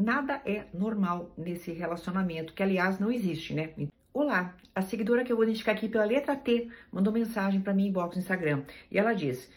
nada é normal nesse relacionamento, que aliás não existe, né? Olá, a seguidora que eu vou identificar aqui pela letra T mandou mensagem para mim inbox no Instagram e ela diz: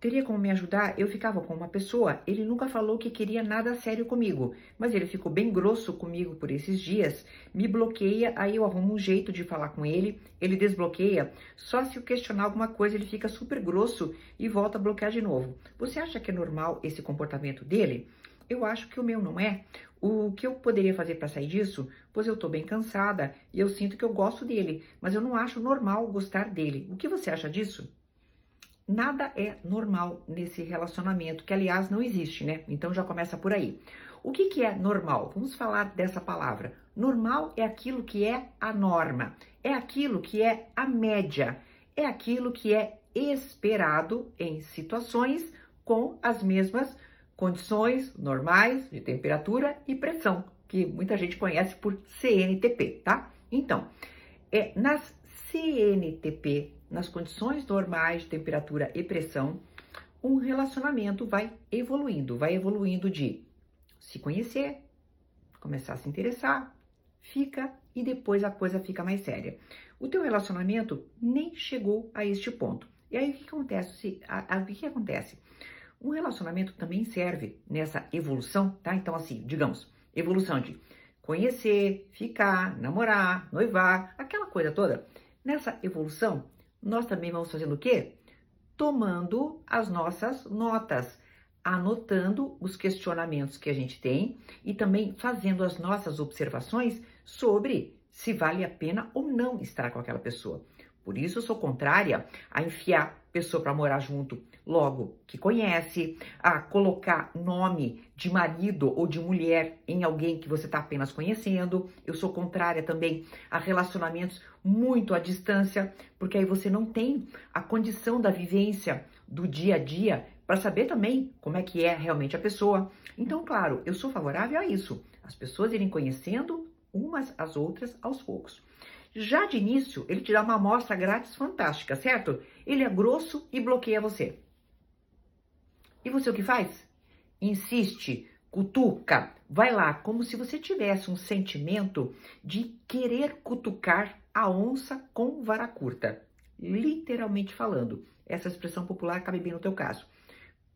Teria como me ajudar? Eu ficava com uma pessoa, ele nunca falou que queria nada sério comigo, mas ele ficou bem grosso comigo por esses dias, me bloqueia, aí eu arrumo um jeito de falar com ele, ele desbloqueia, só se eu questionar alguma coisa ele fica super grosso e volta a bloquear de novo. Você acha que é normal esse comportamento dele? Eu acho que o meu não é. O que eu poderia fazer para sair disso? Pois eu tô bem cansada e eu sinto que eu gosto dele, mas eu não acho normal gostar dele. O que você acha disso? Nada é normal nesse relacionamento, que aliás não existe, né? Então já começa por aí. O que, que é normal? Vamos falar dessa palavra. Normal é aquilo que é a norma, é aquilo que é a média, é aquilo que é esperado em situações com as mesmas condições normais de temperatura e pressão, que muita gente conhece por CNTP, tá? Então, é nas CNTP, nas condições normais de temperatura e pressão, um relacionamento vai evoluindo, vai evoluindo de se conhecer, começar a se interessar, fica e depois a coisa fica mais séria. O teu relacionamento nem chegou a este ponto. E aí o que acontece? O que acontece? Um relacionamento também serve nessa evolução, tá? Então, assim, digamos, evolução de conhecer, ficar, namorar, noivar, aquela coisa toda. Nessa evolução, nós também vamos fazendo o quê? Tomando as nossas notas, anotando os questionamentos que a gente tem e também fazendo as nossas observações sobre se vale a pena ou não estar com aquela pessoa. Por isso, eu sou contrária a enfiar pessoa para morar junto logo que conhece, a colocar nome de marido ou de mulher em alguém que você está apenas conhecendo. Eu sou contrária também a relacionamentos muito à distância, porque aí você não tem a condição da vivência do dia a dia para saber também como é que é realmente a pessoa. Então, claro, eu sou favorável a isso. As pessoas irem conhecendo umas às outras aos poucos. Já de início, ele te dá uma amostra grátis fantástica, certo? Ele é grosso e bloqueia você. E você o que faz? Insiste, cutuca, vai lá, como se você tivesse um sentimento de querer cutucar a onça com vara curta. Literalmente falando, essa expressão popular cabe bem no teu caso.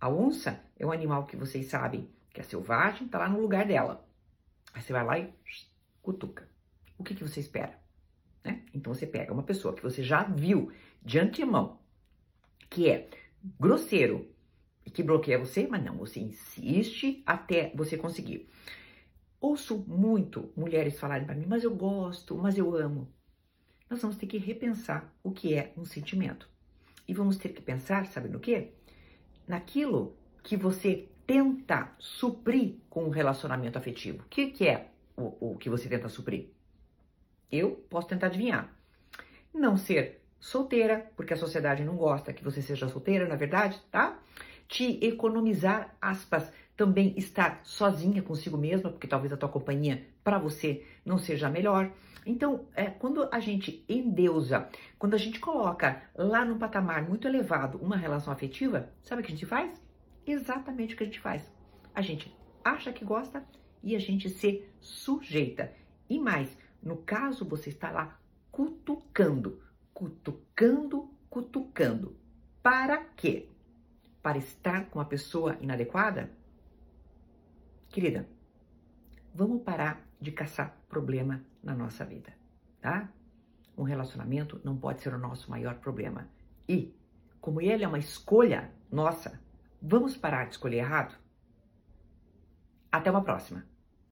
A onça é um animal que vocês sabem que é selvagem, tá lá no lugar dela. Aí você vai lá e cutuca. O que, que você espera? Então você pega uma pessoa que você já viu de antemão, que é grosseiro e que bloqueia você, mas não, você insiste até você conseguir. Ouço muito mulheres falarem para mim, mas eu gosto, mas eu amo. Nós vamos ter que repensar o que é um sentimento. E vamos ter que pensar, sabe no quê? Naquilo que você tenta suprir com um relacionamento afetivo. O que, que é o, o que você tenta suprir? Eu posso tentar adivinhar. Não ser solteira, porque a sociedade não gosta que você seja solteira, na verdade, tá? Te economizar, aspas, também estar sozinha consigo mesma, porque talvez a tua companhia para você não seja a melhor. Então, é, quando a gente endeusa, quando a gente coloca lá num patamar muito elevado uma relação afetiva, sabe o que a gente faz? Exatamente o que a gente faz. A gente acha que gosta e a gente se sujeita. E mais, no caso, você está lá cutucando, cutucando, cutucando. Para quê? Para estar com a pessoa inadequada? Querida, vamos parar de caçar problema na nossa vida, tá? Um relacionamento não pode ser o nosso maior problema. E, como ele é uma escolha nossa, vamos parar de escolher errado? Até uma próxima!